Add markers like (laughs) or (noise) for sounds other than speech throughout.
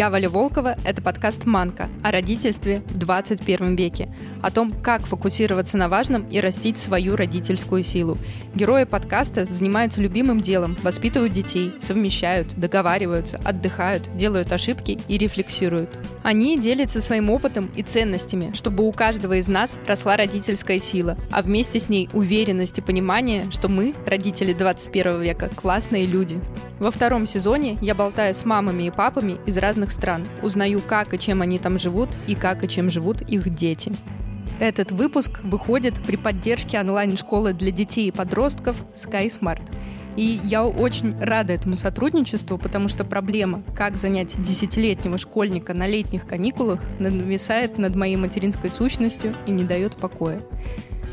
Я Валя Волкова, это подкаст «Манка» о родительстве в 21 веке, о том, как фокусироваться на важном и растить свою родительскую силу. Герои подкаста занимаются любимым делом, воспитывают детей, совмещают, договариваются, отдыхают, делают ошибки и рефлексируют. Они делятся своим опытом и ценностями, чтобы у каждого из нас росла родительская сила, а вместе с ней уверенность и понимание, что мы, родители 21 века, классные люди. Во втором сезоне я болтаю с мамами и папами из разных стран, узнаю, как и чем они там живут и как и чем живут их дети. Этот выпуск выходит при поддержке онлайн-школы для детей и подростков SkySmart. И я очень рада этому сотрудничеству, потому что проблема, как занять десятилетнего школьника на летних каникулах, нависает над моей материнской сущностью и не дает покоя.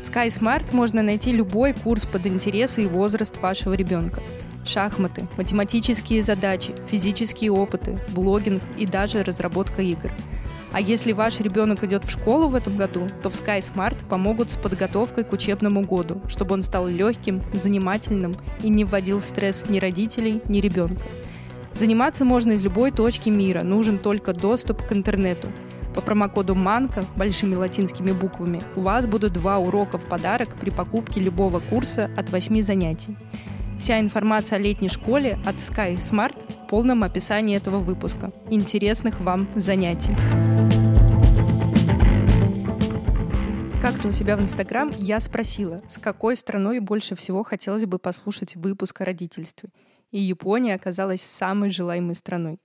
В SkySmart можно найти любой курс под интересы и возраст вашего ребенка шахматы, математические задачи, физические опыты, блогинг и даже разработка игр. А если ваш ребенок идет в школу в этом году, то в Sky Smart помогут с подготовкой к учебному году, чтобы он стал легким, занимательным и не вводил в стресс ни родителей, ни ребенка. Заниматься можно из любой точки мира, нужен только доступ к интернету. По промокоду МАНКА большими латинскими буквами у вас будут два урока в подарок при покупке любого курса от 8 занятий. Вся информация о летней школе от Sky Smart в полном описании этого выпуска. Интересных вам занятий. Как-то у себя в Инстаграм я спросила, с какой страной больше всего хотелось бы послушать выпуск о родительстве. И Япония оказалась самой желаемой страной.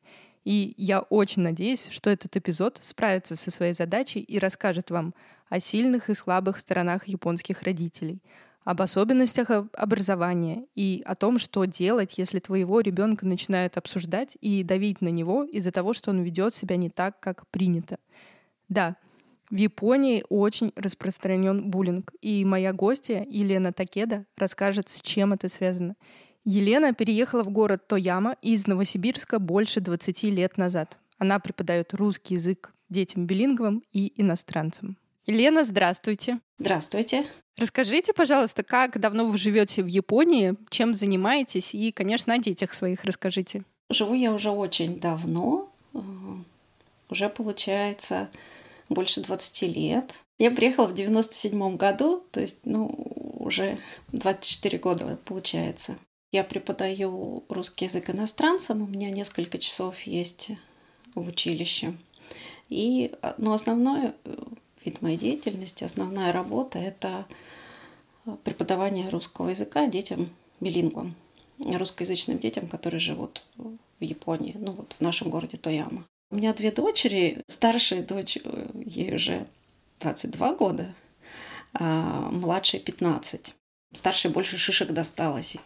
И я очень надеюсь, что этот эпизод справится со своей задачей и расскажет вам о сильных и слабых сторонах японских родителей, об особенностях образования и о том, что делать, если твоего ребенка начинают обсуждать и давить на него из-за того, что он ведет себя не так, как принято. Да, в Японии очень распространен буллинг, и моя гостья Елена Такеда расскажет, с чем это связано. Елена переехала в город Тояма из Новосибирска больше 20 лет назад. Она преподает русский язык детям билинговым и иностранцам. Елена, здравствуйте. Здравствуйте. Расскажите, пожалуйста, как давно вы живете в Японии, чем занимаетесь и, конечно, о детях своих расскажите. Живу я уже очень давно, э, уже получается больше 20 лет. Я приехала в 97 году, то есть, ну, уже 24 года получается. Я преподаю русский язык иностранцам, у меня несколько часов есть в училище. И, э, ну, основное э, вид моей деятельности, основная работа – это преподавание русского языка детям билингвам, русскоязычным детям, которые живут в Японии, ну вот в нашем городе Тояма. У меня две дочери. Старшая дочь, ей уже 22 года, а младшей 15. Старшей больше шишек досталось.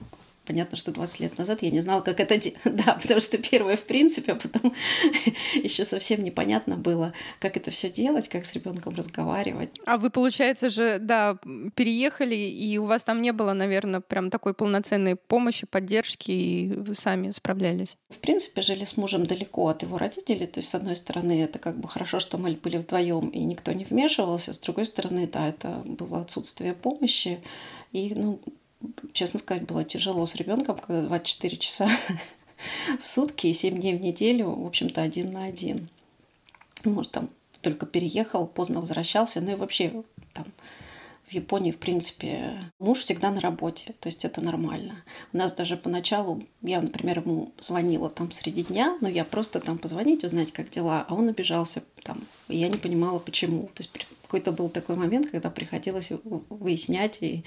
Понятно, что 20 лет назад я не знала, как это делать. (laughs) Да, потому что первое в принципе, а потом (laughs) еще совсем непонятно было, как это все делать, как с ребенком разговаривать. А вы, получается же, да, переехали, и у вас там не было, наверное, прям такой полноценной помощи, поддержки, и вы сами справлялись? В принципе, жили с мужем далеко от его родителей. То есть, с одной стороны, это как бы хорошо, что мы были вдвоем и никто не вмешивался. С другой стороны, да, это было отсутствие помощи. И, ну, честно сказать, было тяжело с ребенком, когда 24 часа (laughs) в сутки и 7 дней в неделю, в общем-то, один на один. Может, там только переехал, поздно возвращался, ну и вообще там в Японии, в принципе, муж всегда на работе, то есть это нормально. У нас даже поначалу, я, например, ему звонила там среди дня, но я просто там позвонить, узнать, как дела, а он обижался там, и я не понимала, почему. То есть какой-то был такой момент, когда приходилось выяснять и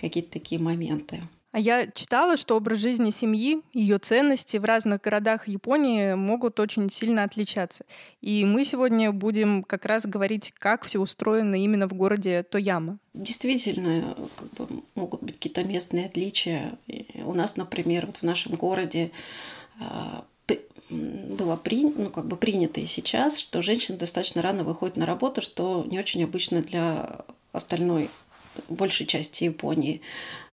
какие-то такие моменты. А я читала, что образ жизни семьи, ее ценности в разных городах Японии могут очень сильно отличаться. И мы сегодня будем как раз говорить, как все устроено именно в городе Тояма. Действительно, как бы, могут быть какие-то местные отличия. У нас, например, вот в нашем городе а, было при, ну, как бы принято и сейчас, что женщина достаточно рано выходит на работу, что не очень обычно для остальной большей части Японии.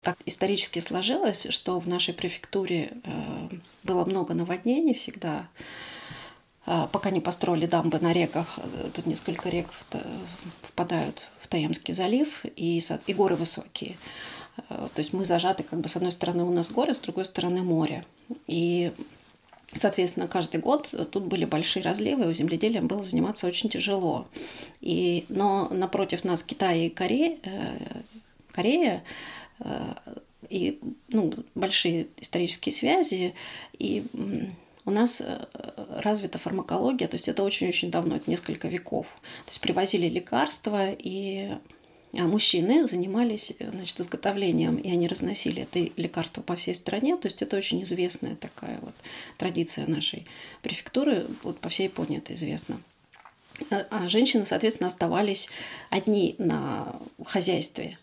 Так исторически сложилось, что в нашей префектуре э, было много наводнений всегда, э, пока не построили дамбы на реках. Э, тут несколько рек впадают в Таямский залив, и, и горы высокие. То есть мы зажаты, как бы с одной стороны у нас горы, с другой стороны море. И Соответственно, каждый год тут были большие разливы, и земледелием было заниматься очень тяжело. И, но напротив нас Китай и Корея, э, Корея э, и ну, большие исторические связи, и у нас э, развита фармакология, то есть это очень-очень давно, это несколько веков. То есть привозили лекарства, и мужчины занимались значит, изготовлением, и они разносили это лекарство по всей стране. То есть это очень известная такая вот традиция нашей префектуры, вот по всей Японии это известно. А женщины, соответственно, оставались одни на хозяйстве,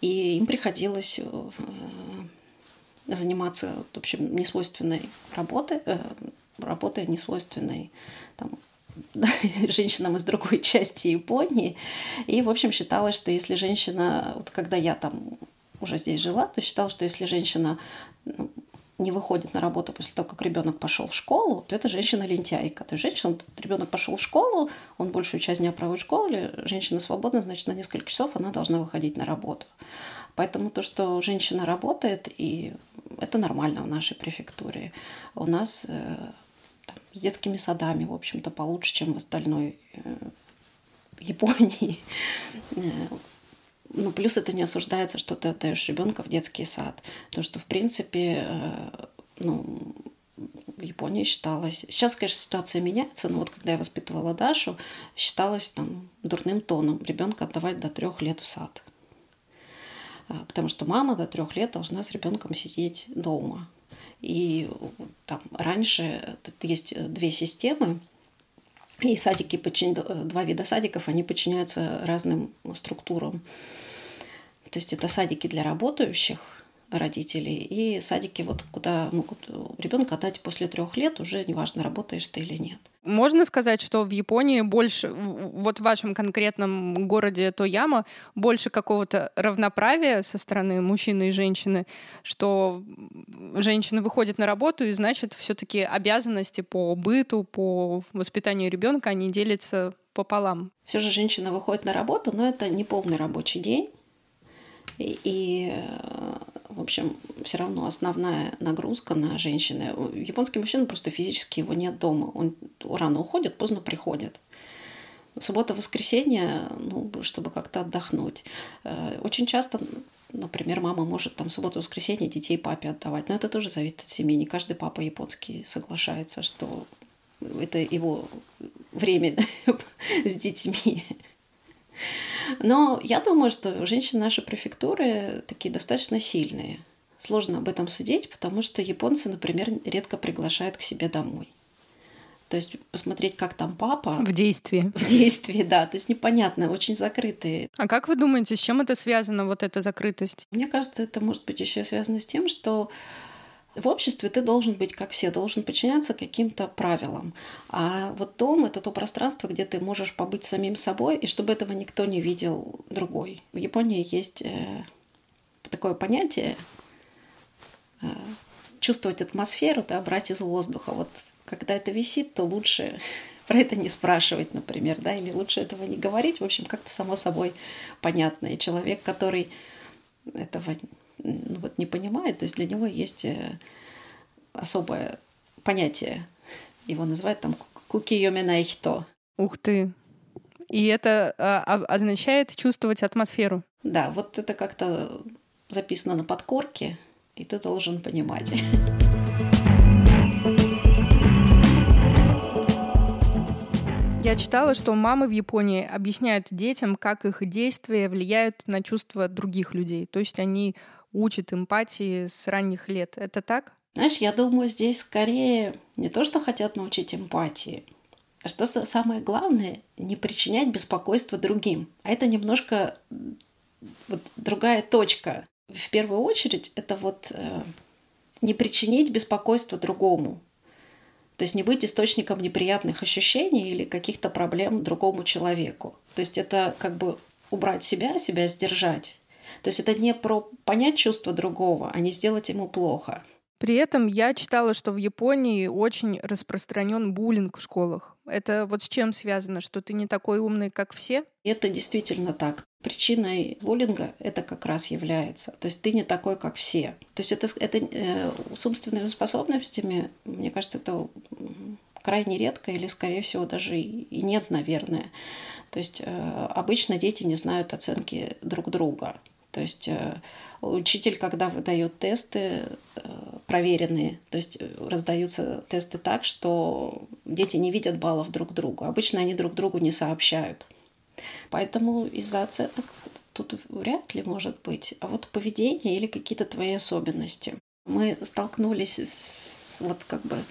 и им приходилось э, заниматься, в общем, несвойственной работой, э, работой несвойственной там, (laughs) женщинам из другой (laughs) части Японии. И, в общем, считалось, что если женщина, вот когда я там уже здесь жила, то считалось, что если женщина ну, не выходит на работу после того, как ребенок пошел в школу, то это женщина лентяйка. То есть женщина, ребенок пошел в школу, он большую часть дня проводит в школе, женщина свободна, значит, на несколько часов она должна выходить на работу. Поэтому то, что женщина работает, и это нормально в нашей префектуре. У нас э, там, с детскими садами, в общем-то, получше, чем в остальной э, Японии. Э, ну, плюс это не осуждается, что ты отдаешь ребенка в детский сад. Потому что, в принципе, ну, в Японии считалось... Сейчас, конечно, ситуация меняется, но вот когда я воспитывала Дашу, считалось там дурным тоном ребенка отдавать до трех лет в сад. Потому что мама до трех лет должна с ребенком сидеть дома. И там раньше есть две системы, и садики, два вида садиков, они подчиняются разным структурам. То есть это садики для работающих родителей и садики, вот куда могут ребенка отдать после трех лет, уже неважно, работаешь ты или нет. Можно сказать, что в Японии больше, вот в вашем конкретном городе Тояма, больше какого-то равноправия со стороны мужчины и женщины, что женщина выходит на работу, и значит, все-таки обязанности по быту, по воспитанию ребенка, они делятся пополам. Все же женщина выходит на работу, но это не полный рабочий день. И, в общем, все равно основная нагрузка на женщины. Японский мужчина просто физически его нет дома. Он рано уходит, поздно приходит. Суббота-воскресенье, ну, чтобы как-то отдохнуть. Э, очень часто, например, мама может там субботу-воскресенье детей папе отдавать. Но это тоже зависит от семьи. Не каждый папа японский соглашается, что это его время (laughs) с детьми. Но я думаю, что женщины нашей префектуры такие достаточно сильные. Сложно об этом судить, потому что японцы, например, редко приглашают к себе домой. То есть посмотреть, как там папа. В действии. В действии, да. То есть непонятно, очень закрытые. А как вы думаете, с чем это связано, вот эта закрытость? Мне кажется, это может быть еще связано с тем, что в обществе ты должен быть как все, должен подчиняться каким-то правилам. А вот дом — это то пространство, где ты можешь побыть самим собой, и чтобы этого никто не видел другой. В Японии есть э, такое понятие э, чувствовать атмосферу, да, брать из воздуха. Вот когда это висит, то лучше (laughs) про это не спрашивать, например, да, или лучше этого не говорить. В общем, как-то само собой понятно. И человек, который этого вот не понимает, то есть для него есть э, особое понятие. Его называют там куки йоменайхто. Ух ты! И это а, а, означает чувствовать атмосферу. Да, вот это как-то записано на подкорке, и ты должен понимать. Я читала, что мамы в Японии объясняют детям, как их действия влияют на чувства других людей. То есть они учат эмпатии с ранних лет. Это так? Знаешь, я думаю, здесь скорее не то, что хотят научить эмпатии, а что самое главное, не причинять беспокойство другим. А это немножко вот другая точка. В первую очередь, это вот э, не причинить беспокойство другому. То есть не быть источником неприятных ощущений или каких-то проблем другому человеку. То есть это как бы убрать себя, себя сдержать то есть это не про понять чувство другого, а не сделать ему плохо. При этом я читала, что в Японии очень распространен буллинг в школах. Это вот с чем связано, что ты не такой умный, как все? Это действительно так. Причиной буллинга это как раз является. То есть ты не такой, как все. То есть это, это э, с умственными способностями, мне кажется, это крайне редко или, скорее всего, даже и, нет, наверное. То есть э, обычно дети не знают оценки друг друга. То есть э, учитель, когда выдает тесты э, проверенные, то есть э, раздаются тесты так, что дети не видят баллов друг другу. Обычно они друг другу не сообщают. Поэтому из-за оценок тут вряд ли может быть. А вот поведение или какие-то твои особенности. Мы столкнулись с вот как бы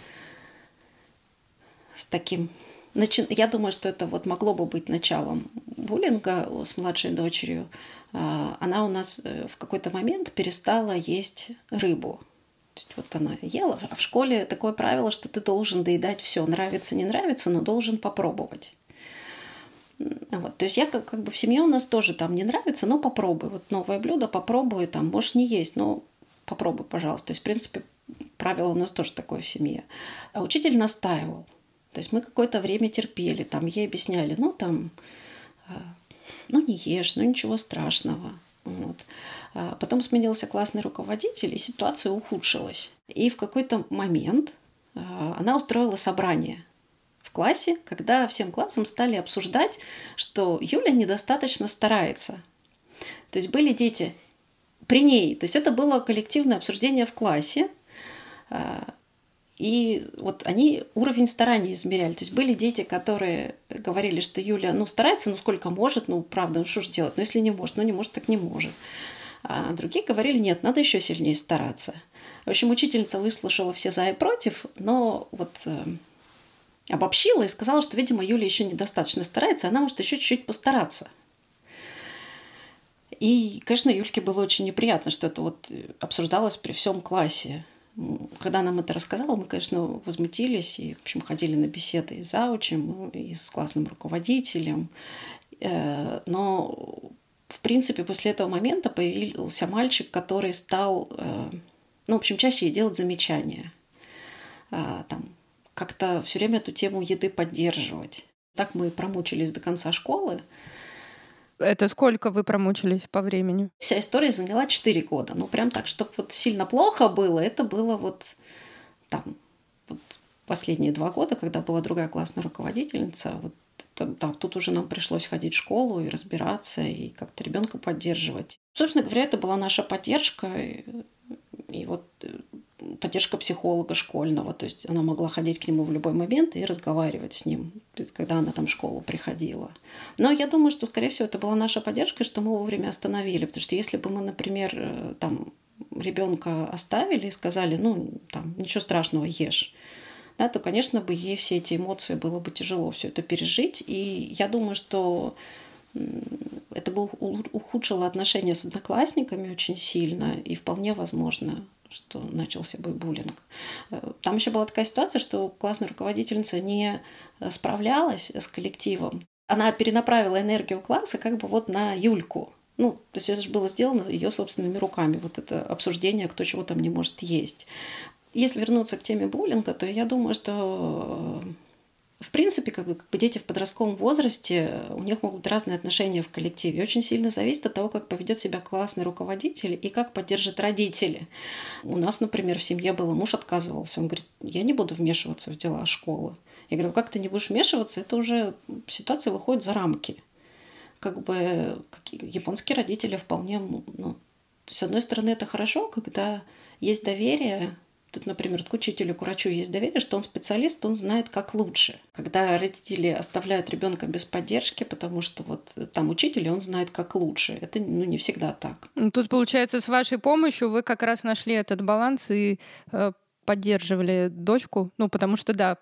с таким я думаю, что это вот могло бы быть началом буллинга с младшей дочерью. А, она у нас э, в какой-то момент перестала есть рыбу. То есть вот она ела, а в школе такое правило, что ты должен доедать все, нравится, не нравится, но должен попробовать. Вот. То есть я как, как бы в семье у нас тоже там не нравится, но попробуй. Вот новое блюдо попробуй, там, можешь не есть, но попробуй, пожалуйста. То есть, в принципе, правило у нас тоже такое в семье. А учитель настаивал – то есть мы какое-то время терпели, там ей объясняли, ну там, а, ну не ешь, ну ничего страшного. Вот. А потом сменился классный руководитель, и ситуация ухудшилась. И в какой-то момент а, она устроила собрание в классе, когда всем классом стали обсуждать, что Юля недостаточно старается. То есть были дети при ней. То есть это было коллективное обсуждение в классе. И вот они уровень старания измеряли. То есть были дети, которые говорили, что Юля, ну, старается, ну, сколько может, ну, правда, ну, что же делать? Ну, если не может, ну, не может, так не может. А другие говорили, нет, надо еще сильнее стараться. В общем, учительница выслушала все за и против, но вот э, обобщила и сказала, что, видимо, Юля еще недостаточно старается, она может еще чуть-чуть постараться. И, конечно, Юльке было очень неприятно, что это вот обсуждалось при всем классе. Когда нам это рассказала, мы, конечно, возмутились и, в общем, ходили на беседы и с заучем, и с классным руководителем. Э, но, в принципе, после этого момента появился мальчик, который стал, э, ну, в общем, чаще делать замечания. Э, там, как-то все время эту тему еды поддерживать. Так мы промучились до конца школы. Это сколько вы промучились по времени? Вся история заняла 4 года. Ну, прям так, чтобы вот сильно плохо было, это было вот там вот последние два года, когда была другая классная руководительница, вот да, тут уже нам пришлось ходить в школу и разбираться, и как-то ребенка поддерживать. Собственно говоря, это была наша поддержка. И, и вот э, поддержка психолога школьного, то есть она могла ходить к нему в любой момент и разговаривать с ним, когда она там в школу приходила. Но я думаю, что, скорее всего, это была наша поддержка, что мы вовремя остановили, потому что если бы мы, например, э, там ребенка оставили и сказали, ну, там, ничего страшного, ешь, да, то, конечно, бы ей все эти эмоции было бы тяжело все это пережить. И я думаю, что это бы ухудшило отношения с одноклассниками очень сильно, и вполне возможно что начался бы буллинг. Э, там еще была такая ситуация, что классная руководительница не справлялась с коллективом. Она перенаправила энергию класса как бы вот на Юльку. Ну, то есть это же было сделано ее собственными руками, вот это обсуждение, кто чего там не может есть. Если вернуться к теме буллинга, то я думаю, что в принципе, как бы, как дети в подростковом возрасте, у них могут быть разные отношения в коллективе. Очень сильно зависит от того, как поведет себя классный руководитель и как поддержат родители. У нас, например, в семье было, муж отказывался. Он говорит, я не буду вмешиваться в дела школы. Я говорю, как ты не будешь вмешиваться, это уже ситуация выходит за рамки. Как бы японские родители вполне, ну, с одной стороны, это хорошо, когда есть доверие, Тут, например, к учителю, к врачу есть доверие, что он специалист, он знает, как лучше. Когда родители оставляют ребенка без поддержки, потому что вот там учитель, и он знает, как лучше. Это ну, не всегда так. Ну, тут, получается, с вашей помощью вы как раз нашли этот баланс и э, поддерживали дочку. Ну, потому что, да,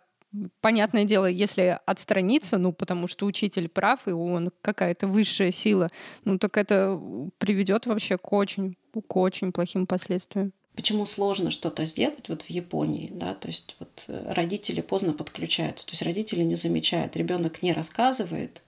понятное дело, если отстраниться, ну, потому что учитель прав, и он какая-то высшая сила, ну, так это приведет вообще к очень, к очень плохим последствиям почему сложно что-то сделать вот в Японии, да, то есть вот э, родители поздно подключаются, то есть родители не замечают, ребенок не рассказывает,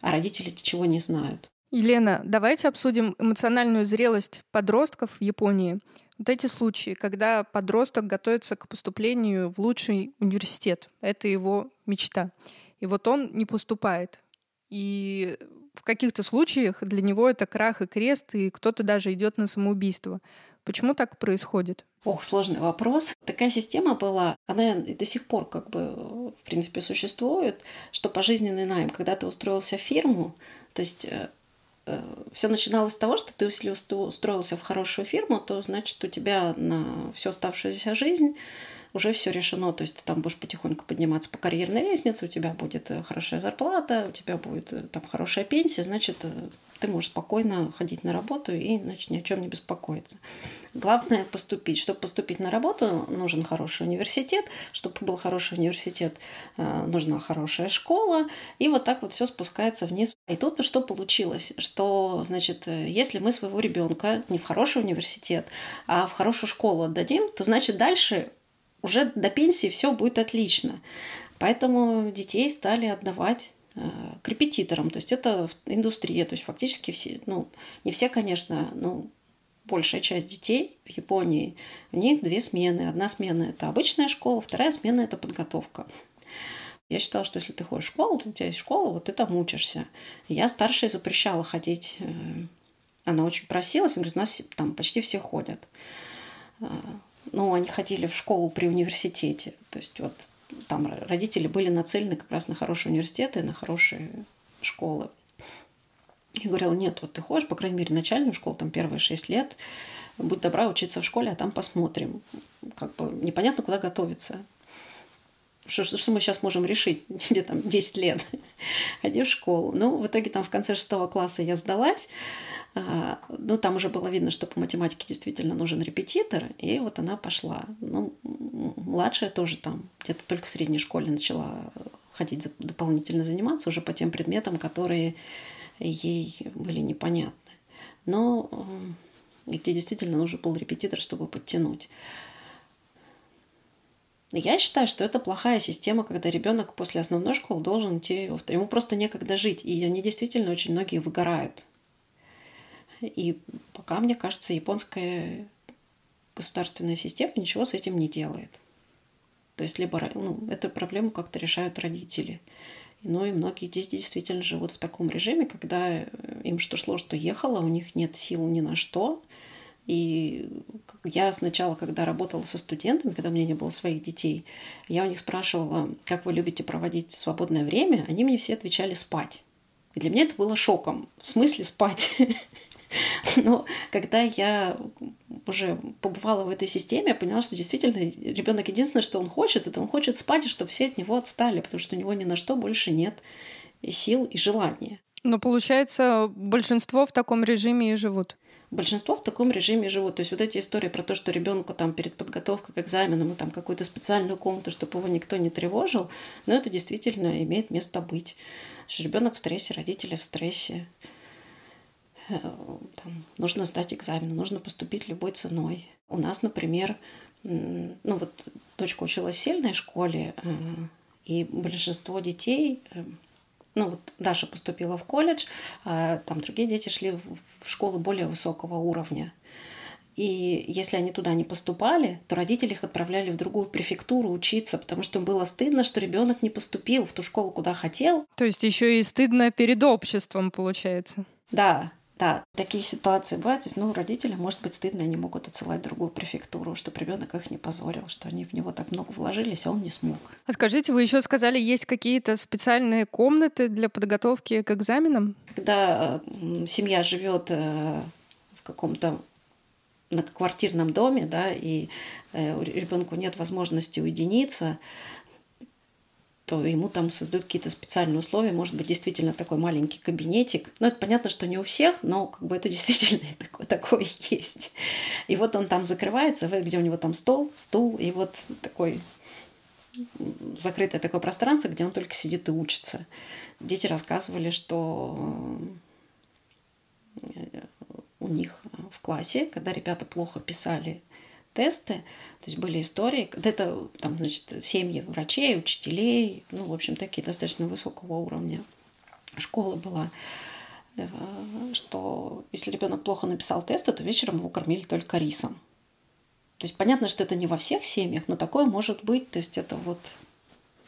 а родители ничего не знают. Елена, давайте обсудим эмоциональную зрелость подростков в Японии. Вот эти случаи, когда подросток готовится к поступлению в лучший университет, это его мечта. И вот он не поступает. И в каких-то случаях для него это крах и крест, и кто-то даже идет на самоубийство. Почему так происходит? Ох, сложный вопрос. Такая система была, она до сих пор как бы в принципе существует, что пожизненный найм, когда ты устроился в фирму, то есть э, э, все начиналось с того, что ты, если устроился в хорошую фирму, то значит у тебя на всю оставшуюся жизнь уже все решено. То есть ты там будешь потихоньку подниматься по карьерной лестнице, у тебя будет э, хорошая зарплата, у тебя будет э, там хорошая пенсия, значит, э, ты можешь спокойно ходить на работу и значит, ни о чем не беспокоиться. Главное поступить. Чтобы поступить на работу, нужен хороший университет. Чтобы был хороший университет, нужна хорошая школа. И вот так вот все спускается вниз. И тут что получилось? Что, значит, если мы своего ребенка не в хороший университет, а в хорошую школу отдадим, то значит дальше уже до пенсии все будет отлично. Поэтому детей стали отдавать э, к репетиторам. То есть это индустрия. То есть фактически все, ну, не все, конечно, но большая часть детей в Японии, у них две смены. Одна смена – это обычная школа, вторая смена – это подготовка. Я считала, что если ты ходишь в школу, то у тебя есть школа, вот ты там учишься. Я старшей запрещала ходить. Э, она очень просилась, говорит, у нас там почти все ходят. Ну, они ходили в школу при университете. То есть вот там родители были нацелены как раз на хорошие университеты, на хорошие школы. Я говорила, нет, вот ты ходишь, по крайней мере, начальную школу, там первые шесть лет, будь добра учиться в школе, а там посмотрим. Как бы непонятно, куда готовиться. Что, что мы сейчас можем решить? (laughs) Тебе там 10 лет. (laughs) Ходи в школу. Ну, в итоге там в конце шестого класса я сдалась. А, ну, там уже было видно, что по математике действительно нужен репетитор, и вот она пошла. Ну, младшая тоже там где-то только в средней школе начала ходить дополнительно заниматься уже по тем предметам, которые ей были непонятны. Но где действительно нужен был репетитор, чтобы подтянуть. Я считаю, что это плохая система, когда ребенок после основной школы должен идти, ему просто некогда жить, и они действительно очень многие выгорают. И пока, мне кажется, японская государственная система ничего с этим не делает. То есть либо ну, эту проблему как-то решают родители. Но и многие дети действительно живут в таком режиме, когда им что шло, что ехало, у них нет сил ни на что. И я сначала, когда работала со студентами, когда у меня не было своих детей, я у них спрашивала, как вы любите проводить свободное время, они мне все отвечали спать. И для меня это было шоком. В смысле спать? (laughs) Но когда я уже побывала в этой системе, я поняла, что действительно ребенок единственное, что он хочет, это он хочет спать, и чтобы все от него отстали, потому что у него ни на что больше нет сил и желания. Но получается, большинство в таком режиме и живут. Большинство в таком режиме живут. То есть вот эти истории про то, что ребенку там перед подготовкой к экзаменам там какую-то специальную комнату, чтобы его никто не тревожил, но это действительно имеет место быть. Ребенок в стрессе, родители в стрессе. Э, там, нужно сдать экзамен, нужно поступить любой ценой. У нас, например, ну вот дочка училась в сильной школе, э, и большинство детей, э, ну вот Даша поступила в колледж, а там другие дети шли в школы более высокого уровня. И если они туда не поступали, то родители их отправляли в другую префектуру учиться, потому что им было стыдно, что ребенок не поступил в ту школу, куда хотел. То есть еще и стыдно перед обществом, получается. Да, да, такие ситуации бывают. То есть, ну, родителям может быть стыдно, они могут отсылать в другую префектуру, чтобы ребенок их не позорил, что они в него так много вложились, а он не смог. А скажите, вы еще сказали, есть какие-то специальные комнаты для подготовки к экзаменам? Когда семья живет э, в каком-то многоквартирном доме, да, и э, у ребенку нет возможности уединиться, то ему там создают какие-то специальные условия, может быть, действительно такой маленький кабинетик. Ну, это понятно, что не у всех, но как бы это (laughs) действительно такое, такое есть. И вот он там закрывается, где у него там стол, стул, и вот такой закрытое такое пространство, где он только сидит и учится. Дети рассказывали, что э, у них в классе, когда ребята плохо писали тесты, то есть были истории, это там, значит, семьи врачей, учителей, ну, в общем, такие достаточно высокого уровня школа была. э, что если ребенок плохо написал тесты, то вечером его кормили только рисом. То есть понятно, что это не во всех семьях, но такое может быть. То есть это вот...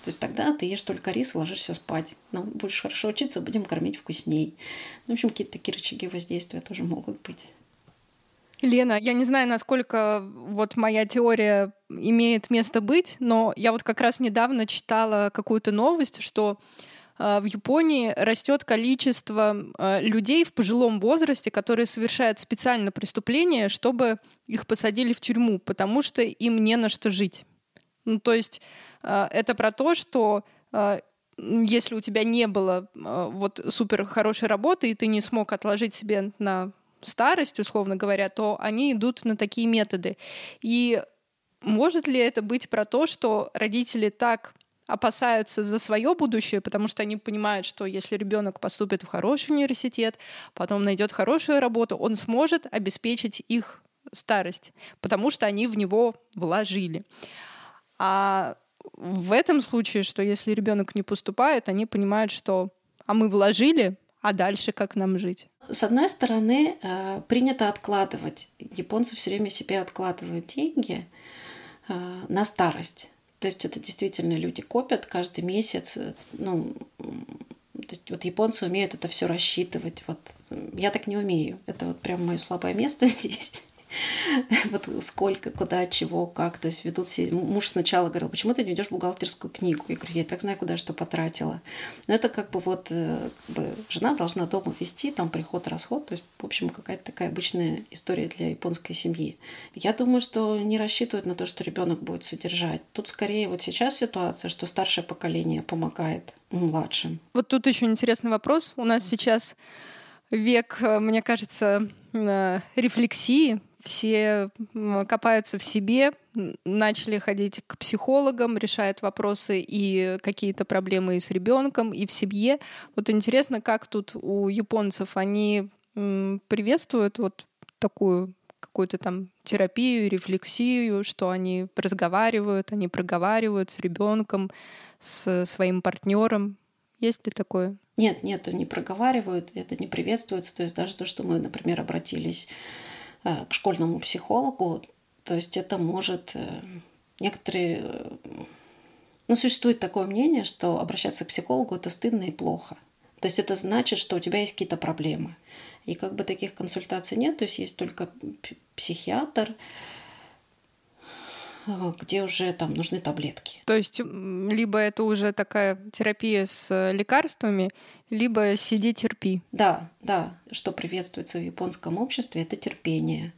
То есть тогда ты ешь только рис и ложишься спать. Но будешь хорошо учиться, будем кормить вкусней. Ну, в общем, какие-то такие рычаги воздействия тоже могут быть. Лена, я не знаю, насколько вот моя теория имеет место быть, но я вот как раз недавно читала какую-то новость, что э, в Японии растет количество э, людей в пожилом возрасте, которые совершают специально преступления, чтобы их посадили в тюрьму, потому что им не на что жить. Ну, то есть э, это про то, что если у тебя не было вот супер хорошей работы, и ты не смог отложить себе на старость, условно говоря, то они идут на такие методы. И может ли это быть про то, что родители так опасаются за свое будущее, потому что они понимают, что если ребенок поступит в хороший университет, потом найдет хорошую работу, он сможет обеспечить их старость, потому что они в него вложили. А в этом случае, что если ребенок не поступает, они понимают, что а мы вложили, а дальше как нам жить? С одной стороны, э, принято откладывать. Японцы все время себе откладывают деньги э, на старость. То есть это действительно люди копят каждый месяц. Ну, то есть вот японцы умеют это все рассчитывать. Вот я так не умею. Это вот прям мое слабое место (laughs) здесь. (laughs) вот сколько, куда, чего, как. То есть ведут все. Муж сначала говорил, почему ты не идешь в бухгалтерскую книгу? Я говорю, я так знаю, куда что потратила. Но это как бы вот э, как бы, жена должна дома вести, там приход, расход. То есть, в общем, какая-то такая обычная история для японской семьи. Я думаю, что не рассчитывают на то, что ребенок будет содержать. Тут скорее вот сейчас ситуация, что старшее поколение помогает младшим. Вот тут еще интересный вопрос. У нас сейчас век, э, мне кажется, э, рефлексии все копаются в себе, начали ходить к психологам, решают вопросы и какие-то проблемы и с ребенком, и в семье. Вот интересно, как тут у японцев они приветствуют вот такую какую-то там терапию, рефлексию, что они разговаривают, они проговаривают с ребенком, с своим партнером. Есть ли такое? Нет, нет, не проговаривают, это не приветствуется. То есть даже то, что мы, например, обратились к школьному психологу. То есть это может э, некоторые... Э, ну, существует такое мнение, что обращаться к психологу это стыдно и плохо. То есть это значит, что у тебя есть какие-то проблемы. И как бы таких консультаций нет, то есть есть только психиатр, где уже там нужны таблетки. То есть либо это уже такая терапия с лекарствами, либо сиди терпи. Да, да. Что приветствуется в японском обществе, это терпение.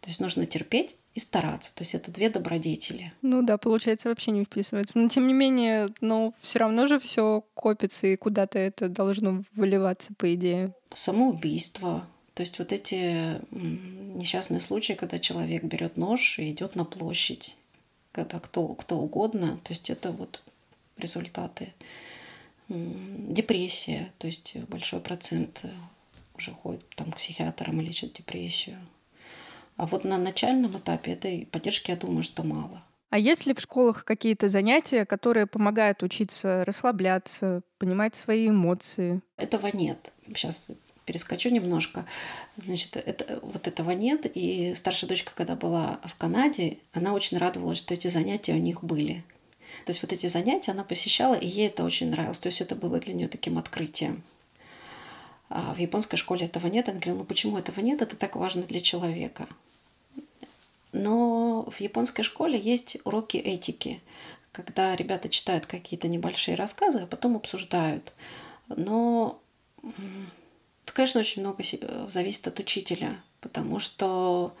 То есть нужно терпеть и стараться. То есть это две добродетели. Ну да, получается, вообще не вписывается. Но тем не менее, ну, все равно же все копится, и куда-то это должно выливаться, по идее. Самоубийство. То есть вот эти несчастные случаи, когда человек берет нож и идет на площадь когда кто, кто угодно. То есть это вот результаты. Депрессия, то есть большой процент уже ходит там, к психиатрам и лечат депрессию. А вот на начальном этапе этой поддержки, я думаю, что мало. А есть ли в школах какие-то занятия, которые помогают учиться расслабляться, понимать свои эмоции? Этого нет. Сейчас перескочу немножко. Значит, это, вот этого нет. И старшая дочка, когда была в Канаде, она очень радовалась, что эти занятия у них были. То есть вот эти занятия она посещала, и ей это очень нравилось. То есть это было для нее таким открытием. А в японской школе этого нет. Она говорила, ну почему этого нет? Это так важно для человека. Но в японской школе есть уроки этики, когда ребята читают какие-то небольшие рассказы, а потом обсуждают. Но конечно, очень много зависит от учителя, потому что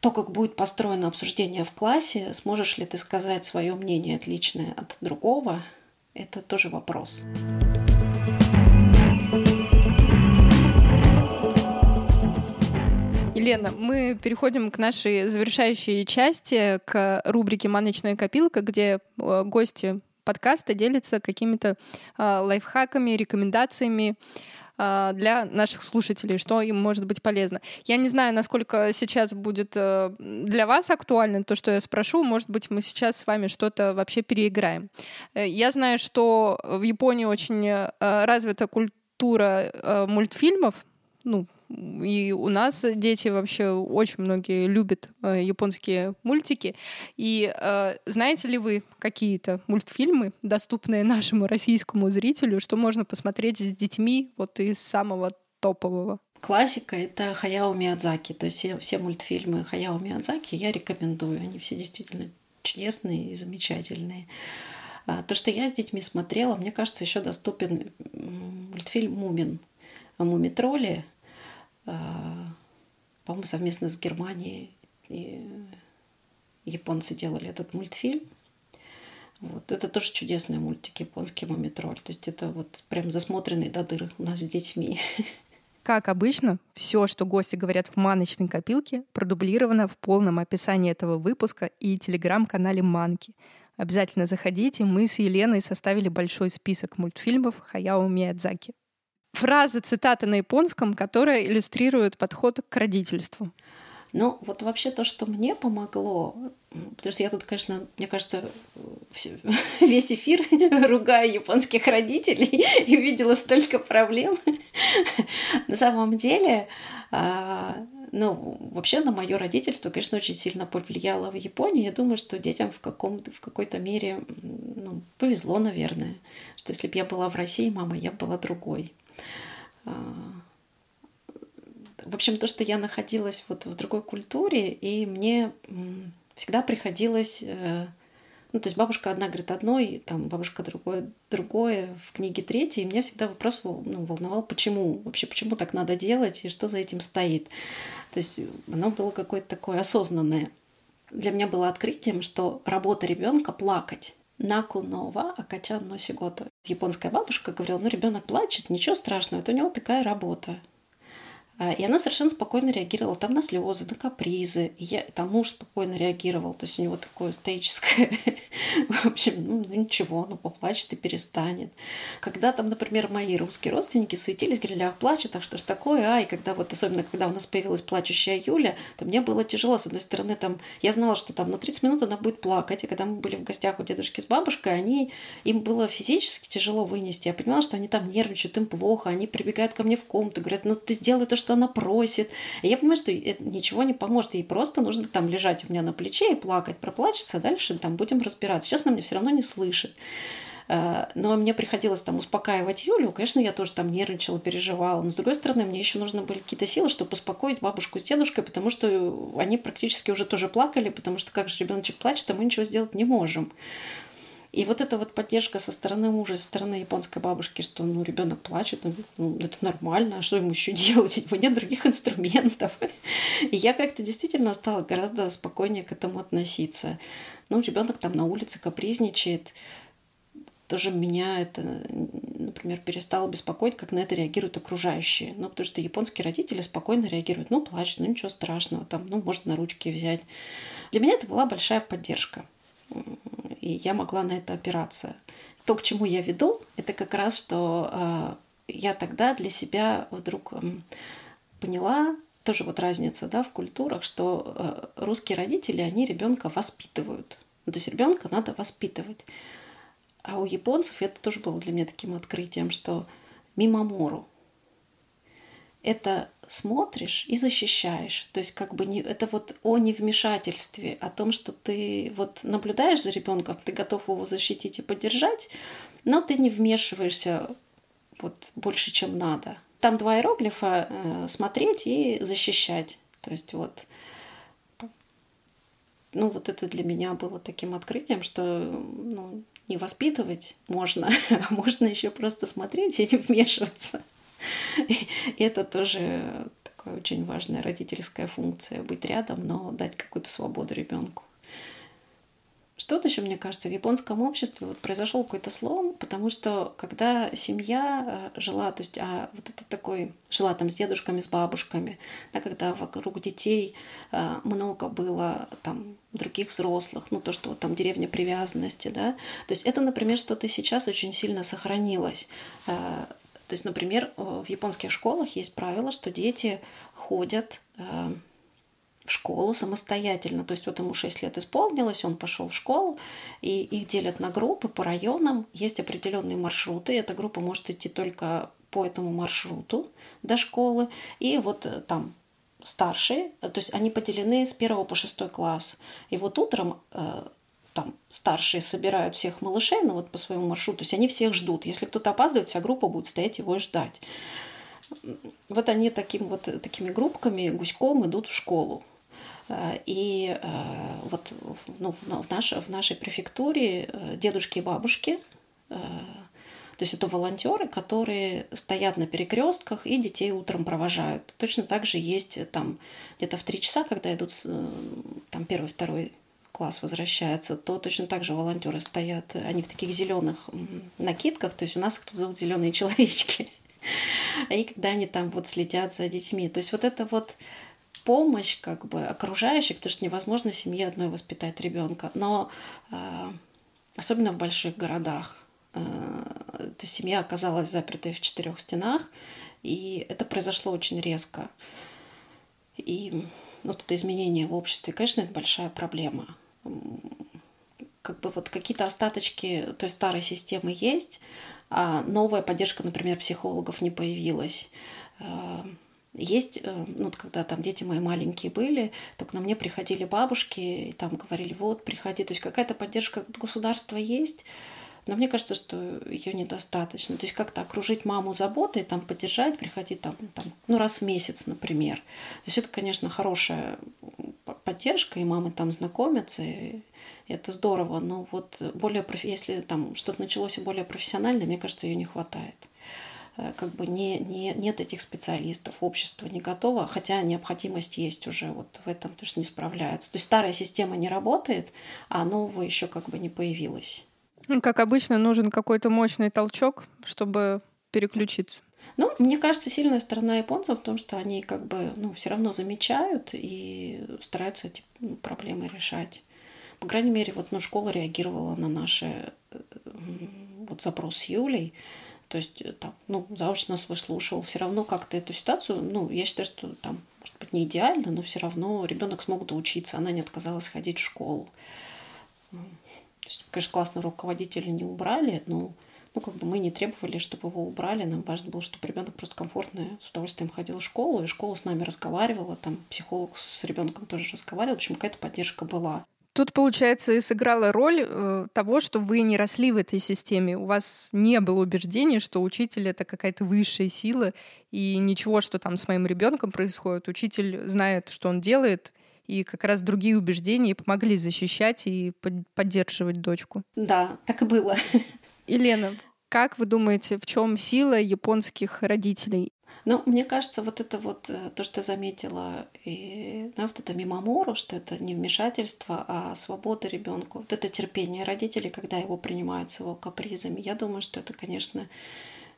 то, как будет построено обсуждение в классе, сможешь ли ты сказать свое мнение отличное от другого, это тоже вопрос. Елена, мы переходим к нашей завершающей части, к рубрике «Маночная копилка», где э, гости подкаста делятся какими-то э, лайфхаками, рекомендациями для наших слушателей, что им может быть полезно. Я не знаю, насколько сейчас будет э, для вас актуально то, что я спрошу. Может быть, мы сейчас с вами что-то вообще переиграем. Э, я знаю, что в Японии очень э, развита культура мультфильмов, ну, и у нас дети вообще очень многие любят э, японские мультики. И э, знаете ли вы какие-то мультфильмы, доступные нашему российскому зрителю, что можно посмотреть с детьми вот из самого топового? Классика — это Хаяо Миядзаки. То есть все, мультфильмы Хаяо Миядзаки я рекомендую. Они все действительно чудесные и замечательные. А, то, что я с детьми смотрела, мне кажется, еще доступен мультфильм «Мумин». «Мумитроли», по-моему, совместно с Германией и японцы делали этот мультфильм. Вот. Это тоже чудесный мультик, японский «Мумитроль». То есть это вот прям засмотренный до дыр у нас с детьми. Как обычно, все, что гости говорят в маночной копилке, продублировано в полном описании этого выпуска и телеграм-канале Манки. Обязательно заходите, мы с Еленой составили большой список мультфильмов Хаяо Миядзаки. Фраза, цитата на японском, которая иллюстрирует подход к родительству. Ну, вот вообще то, что мне помогло, потому что я тут, конечно, мне кажется, (laughs) весь эфир (laughs) ругаю японских родителей (laughs) и увидела столько проблем. На самом деле, а, ну, вообще на мое родительство, конечно, очень сильно повлияло в Японии. Я думаю, что детям в, каком в какой-то мере ну, повезло, наверное. Что если бы я была в России, мама, я была другой. А, в общем, то, что я находилась вот в другой культуре, и мне всегда приходилось... Э, ну, то есть бабушка одна говорит одно, и там бабушка другое, другое, в книге третье, и меня всегда вопрос ну, волновал, почему, вообще почему так надо делать, и что за этим стоит. То есть оно было какое-то такое осознанное. Для меня было открытием, что работа ребенка плакать. Накунова Акачан Носигото. Японская бабушка говорила, ну ребенок плачет, ничего страшного, это у него такая работа. А, и она совершенно спокойно реагировала там на слезы, на капризы. И я, там муж спокойно реагировал. То есть у него такое стоическое. (laughs) В общем, ну, ну ничего, ну поплачет и перестанет. Когда там, например, мои русские родственники суетились, говорили, ах, плачет, так что ж такое, а, и когда вот, особенно когда у нас появилась плачущая Юля, то мне было тяжело. С одной стороны, там, я знала, что там на 30 минут она будет плакать. И когда мы были в гостях у дедушки с бабушкой, они, им было физически тяжело вынести. Я понимала, что они там нервничают, им плохо, они прибегают ко мне в комнату, говорят, ну ты сделай то, что что она просит. Я понимаю, что это ничего не поможет. Ей просто нужно там лежать у меня на плече и плакать. Проплачется, дальше там будем разбираться. Сейчас она меня все равно не слышит. Э, но мне приходилось там успокаивать Юлю. Конечно, я тоже там нервничала, переживала. Но с другой стороны, мне еще нужны были какие-то силы, чтобы успокоить бабушку с дедушкой, потому что они практически уже тоже плакали, потому что как же ребеночек плачет, а мы ничего сделать не можем. И вот эта вот поддержка со стороны мужа, со стороны японской бабушки, что ну, ребенок плачет, ну, это нормально, а что ему еще делать? У него нет других инструментов. И я как-то действительно стала гораздо спокойнее к этому относиться. Ну, ребенок там на улице капризничает, тоже меня это, например, перестало беспокоить, как на это реагируют окружающие. Ну, потому что японские родители спокойно реагируют. Ну, плачет, ну, ничего страшного, там, ну, может, на ручки взять. Для меня это была большая поддержка и я могла на это опираться. То, к чему я веду, это как раз, что э, я тогда для себя вдруг поняла, тоже вот разница да, в культурах, что э, русские родители, они ребенка воспитывают. Ну, то есть ребенка надо воспитывать. А у японцев это тоже было для меня таким открытием, что мимомору. Это смотришь и защищаешь. То есть как бы не, это вот о невмешательстве, о том, что ты вот наблюдаешь за ребенком, ты готов его защитить и поддержать, но ты не вмешиваешься вот больше, чем надо. Там два иероглифа э, смотреть и защищать. То есть вот ну вот это для меня было таким открытием, что ну, не воспитывать можно, (laughs) а можно еще просто смотреть и не вмешиваться. И это тоже такая очень важная родительская функция быть рядом, но дать какую-то свободу ребенку. Что-то еще, мне кажется, в японском обществе вот произошел какой-то слом, потому что когда семья э, жила, то есть а вот это такой, жила там с дедушками, с бабушками, да, когда вокруг детей э, много было там других взрослых, ну то, что вот там деревня привязанности, да, то есть это, например, что-то сейчас очень сильно сохранилось. То есть, например, э, в японских школах есть правило, что дети ходят э, в школу самостоятельно. То есть вот ему 6 лет исполнилось, он пошел в школу, и их делят на группы по районам. Есть определенные маршруты. Эта группа может идти только по этому маршруту до школы, и вот э, там старшие, то есть они поделены с первого по шестой класс. И вот утром там старшие собирают всех малышей, ну вот по своему маршруту, то есть они всех ждут. Если кто-то опаздывает, вся группа будет стоять его и ждать. Вот они таким вот, такими группками гуськом идут в школу. Э, и э, вот ну, в, наш, в нашей префектуре э, дедушки и бабушки, то есть это волонтеры, которые стоят на перекрестках и детей утром провожают. Точно так же есть там где-то в три часа, когда идут там первый, второй класс возвращаются, то точно так же волонтеры стоят, они в таких зеленых накидках, то есть у нас их тут зовут зеленые человечки. (laughs) И когда они там вот следят за детьми. То есть вот это вот помощь как бы окружающих, потому что невозможно семье одной воспитать ребенка. Но э, особенно в больших городах, э, то есть семья оказалась запертой в четырех стенах, и это произошло очень резко. И вот это изменение в обществе, конечно, это большая проблема как бы вот какие-то остаточки той старой системы есть, а новая поддержка, например, психологов не появилась. Э, есть, э, ну, когда там дети мои маленькие были, то к мне приходили бабушки и там говорили, вот, приходи. То есть какая-то поддержка государства есть, но мне кажется, что ее недостаточно. То есть как-то окружить маму заботой, там поддержать, приходить там, там, ну, раз в месяц, например. То есть это, конечно, хорошая поддержка, и мамы там знакомятся, и это здорово. Но вот более, если там что-то началось более профессионально, мне кажется, ее не хватает э, как бы не, не, нет этих специалистов, общество не готово, хотя необходимость есть уже вот в этом, потому что не справляются. То есть старая система не работает, а нового еще как бы не появилась. Ну, как обычно, нужен какой-то мощный толчок, чтобы переключиться. Ну, мне кажется, сильная сторона японцев в том, что они как бы, ну, все равно замечают и стараются эти проблемы решать. По крайней мере, вот, ну, школа реагировала на наши вот запрос с Юлей. То есть, э, там, ну, завуч нас выслушивал. Все равно как-то эту ситуацию, ну, я считаю, что там, может быть, не идеально, но все равно ребенок смог доучиться. Она не отказалась ходить в школу. То есть, конечно, классно руководителя не убрали, но ну, как бы мы не требовали, чтобы его убрали. Нам важно было, чтобы ребенок просто комфортно, с удовольствием ходил в школу, и школа с нами разговаривала, там психолог с ребенком тоже разговаривал. В общем, какая-то поддержка была. Тут, получается, и сыграла роль э, того, что вы не росли в этой системе. У вас не было убеждения, что учитель это какая-то высшая сила, и ничего, что там с моим ребенком происходит. Учитель знает, что он делает, и как раз другие убеждения помогли защищать и поддерживать дочку. Да, так и было. Елена, как вы думаете, в чем сила японских родителей? Ну, мне кажется, вот это вот э, то, что я заметила, и, да, вот это мимомору, что это не вмешательство, а свобода ребенку. Вот это терпение родителей, когда его принимают с его капризами. Я думаю, что это, конечно,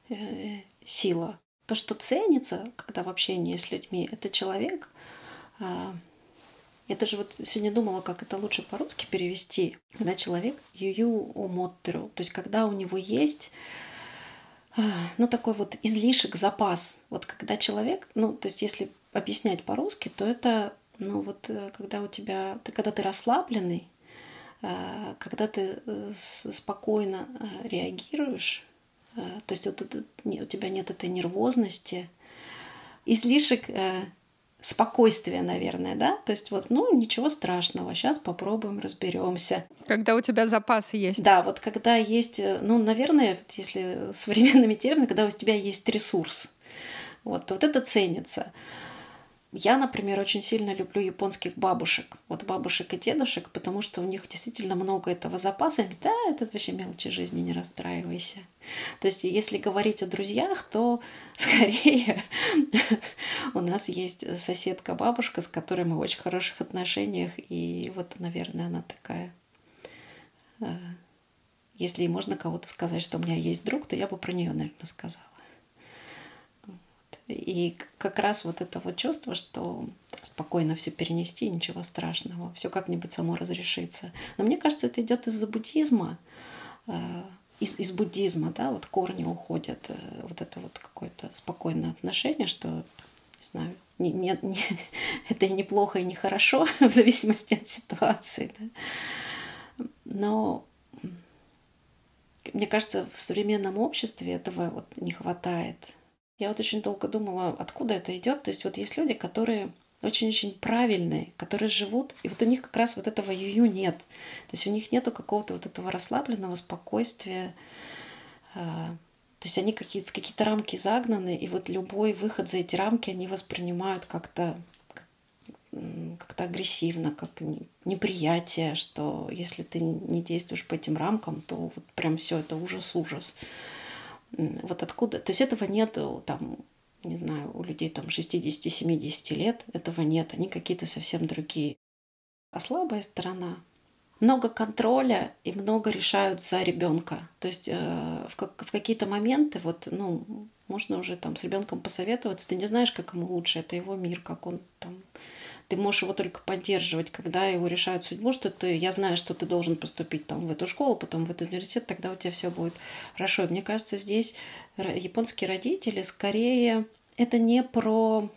э, сила. То, что ценится, когда в общении с людьми, это человек, а, я даже вот сегодня думала, как это лучше по-русски перевести. Когда человек юю омоттеру, то есть когда у него есть а, ну, такой вот излишек, запас. Вот когда человек, ну, то есть если объяснять по-русски, то это, ну, вот э, когда у тебя, ты, когда ты расслабленный, а, когда ты э, спокойно э, реагируешь, то есть вот это, у тебя нет этой нервозности, излишек спокойствие, наверное, да? То есть вот, ну, ничего страшного, сейчас попробуем, разберемся. Когда у тебя запасы есть. Да, вот когда есть, э, ну, наверное, если (laughs) современными терминами, когда у тебя есть ресурс, вот, вот это ценится. Я, например, очень сильно люблю японских бабушек, вот бабушек и дедушек, потому что у них действительно много этого запаса. Они да, это вообще мелочи жизни, не расстраивайся. То есть, если говорить о друзьях, то (laughs) скорее у нас есть соседка-бабушка, с которой мы в очень хороших отношениях, и вот, наверное, она такая э, если можно кого-то сказать, что у меня есть друг, то я бы про нее, наверное, сказала. И как раз вот это вот чувство, что спокойно все перенести, ничего страшного, все как-нибудь само разрешится. Но мне кажется, это идет из-за буддизма, э, из, из буддизма, да, вот корни уходят, э, вот это вот какое-то спокойное отношение, что, не знаю, не, не, не, (laughs) это и неплохо, и не хорошо, (laughs) в зависимости от ситуации, да. Но мне кажется, в современном обществе этого вот не хватает. Я вот очень долго думала, откуда это идет. То есть вот есть люди, которые очень-очень правильные, которые живут, и вот у них как раз вот этого юю нет. То есть у них нету какого-то вот этого расслабленного спокойствия. А, то есть они какие в какие-то рамки загнаны, и вот любой выход за эти рамки они воспринимают как-то как-то агрессивно, как неприятие, что если ты не действуешь по этим рамкам, то вот прям все это ужас-ужас. Вот откуда? То есть этого нет там не знаю, у людей там 60-70 лет, этого нет, они какие-то совсем другие. А слабая сторона много контроля и много решают за ребенка. То есть э, в, как, в какие-то моменты вот, ну, можно уже там с ребенком посоветоваться. Ты не знаешь, как ему лучше, это его мир, как он там. Ты можешь его только поддерживать, когда его решают судьбу, что ты, я знаю, что ты должен поступить там в эту школу, потом в этот университет, тогда у тебя все будет хорошо. мне кажется, здесь японские родители скорее это не про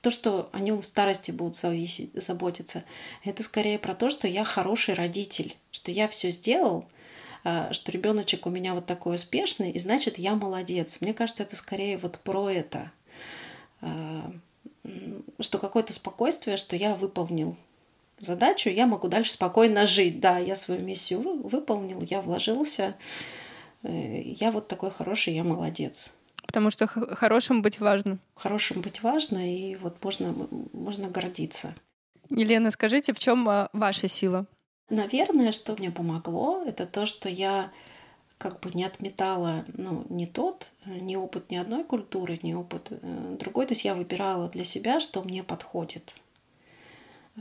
то, что о нем в старости будут зависеть, заботиться. Это скорее про то, что я хороший родитель, что я все сделал, а, что ребеночек у меня вот такой успешный, и значит я молодец. Мне кажется, это скорее вот про это, а, что какое-то спокойствие, что я выполнил задачу, я могу дальше спокойно жить. Да, я свою миссию выполнил, я вложился, э, я вот такой хороший, я молодец. Потому что хорошим быть важно. Хорошим быть важно, и вот можно, можно гордиться. Елена, скажите, в чем а, ваша сила? Наверное, что мне помогло, это то, что я как бы не отметала, ну, не тот, не опыт ни одной культуры, не опыт э, другой. То есть я выбирала для себя, что мне подходит. Э,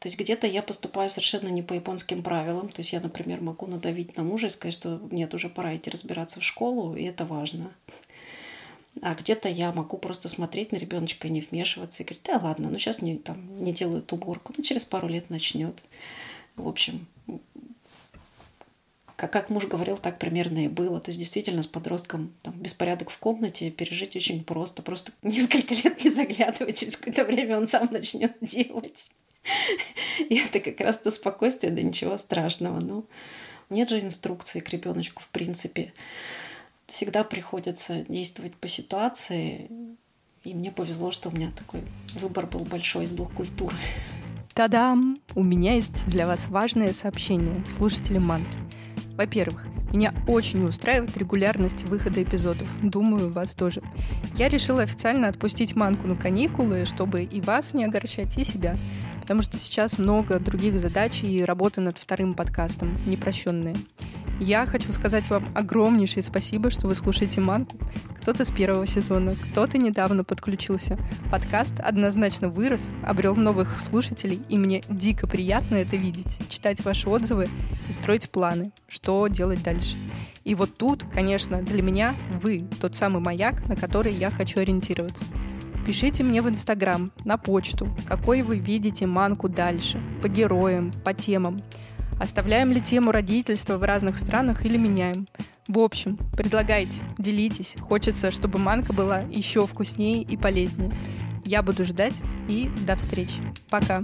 то есть где-то я поступаю совершенно не по японским правилам. То есть я, например, могу надавить на мужа и сказать, что нет, уже пора идти разбираться в школу, и это важно. А где-то я могу просто смотреть на ребеночка и не вмешиваться и говорить, да ладно, ну сейчас не, там, не делают уборку, ну через пару лет начнет. В общем, как, как муж говорил, так примерно и было. То есть действительно с подростком там, беспорядок в комнате пережить очень просто. Просто (laughs) несколько лет не заглядывать, через какое-то время он сам начнет (laughs) делать. И это как раз то спокойствие, да ничего страшного. Ну, нет же инструкции к ребеночку в принципе всегда приходится действовать по ситуации. И мне повезло, что у меня такой выбор был большой из двух культур. Та-дам! У меня есть для вас важное сообщение слушателям Манки. Во-первых, меня очень устраивает регулярность выхода эпизодов. Думаю, вас тоже. Я решила официально отпустить Манку на каникулы, чтобы и вас не огорчать, и себя. Потому что сейчас много других задач и работы над вторым подкастом, непрощенные. Я хочу сказать вам огромнейшее спасибо, что вы слушаете «Манку». Кто-то с первого сезона, кто-то недавно подключился. Подкаст однозначно вырос, обрел новых слушателей, и мне дико приятно это видеть, читать ваши отзывы и строить планы, что делать дальше. И вот тут, конечно, для меня вы тот самый маяк, на который я хочу ориентироваться. Пишите мне в Инстаграм, на почту, какой вы видите манку дальше, по героям, по темам. Оставляем ли тему родительства в разных странах или меняем? В общем, предлагайте, делитесь. Хочется, чтобы манка была еще вкуснее и полезнее. Я буду ждать и до встречи. Пока.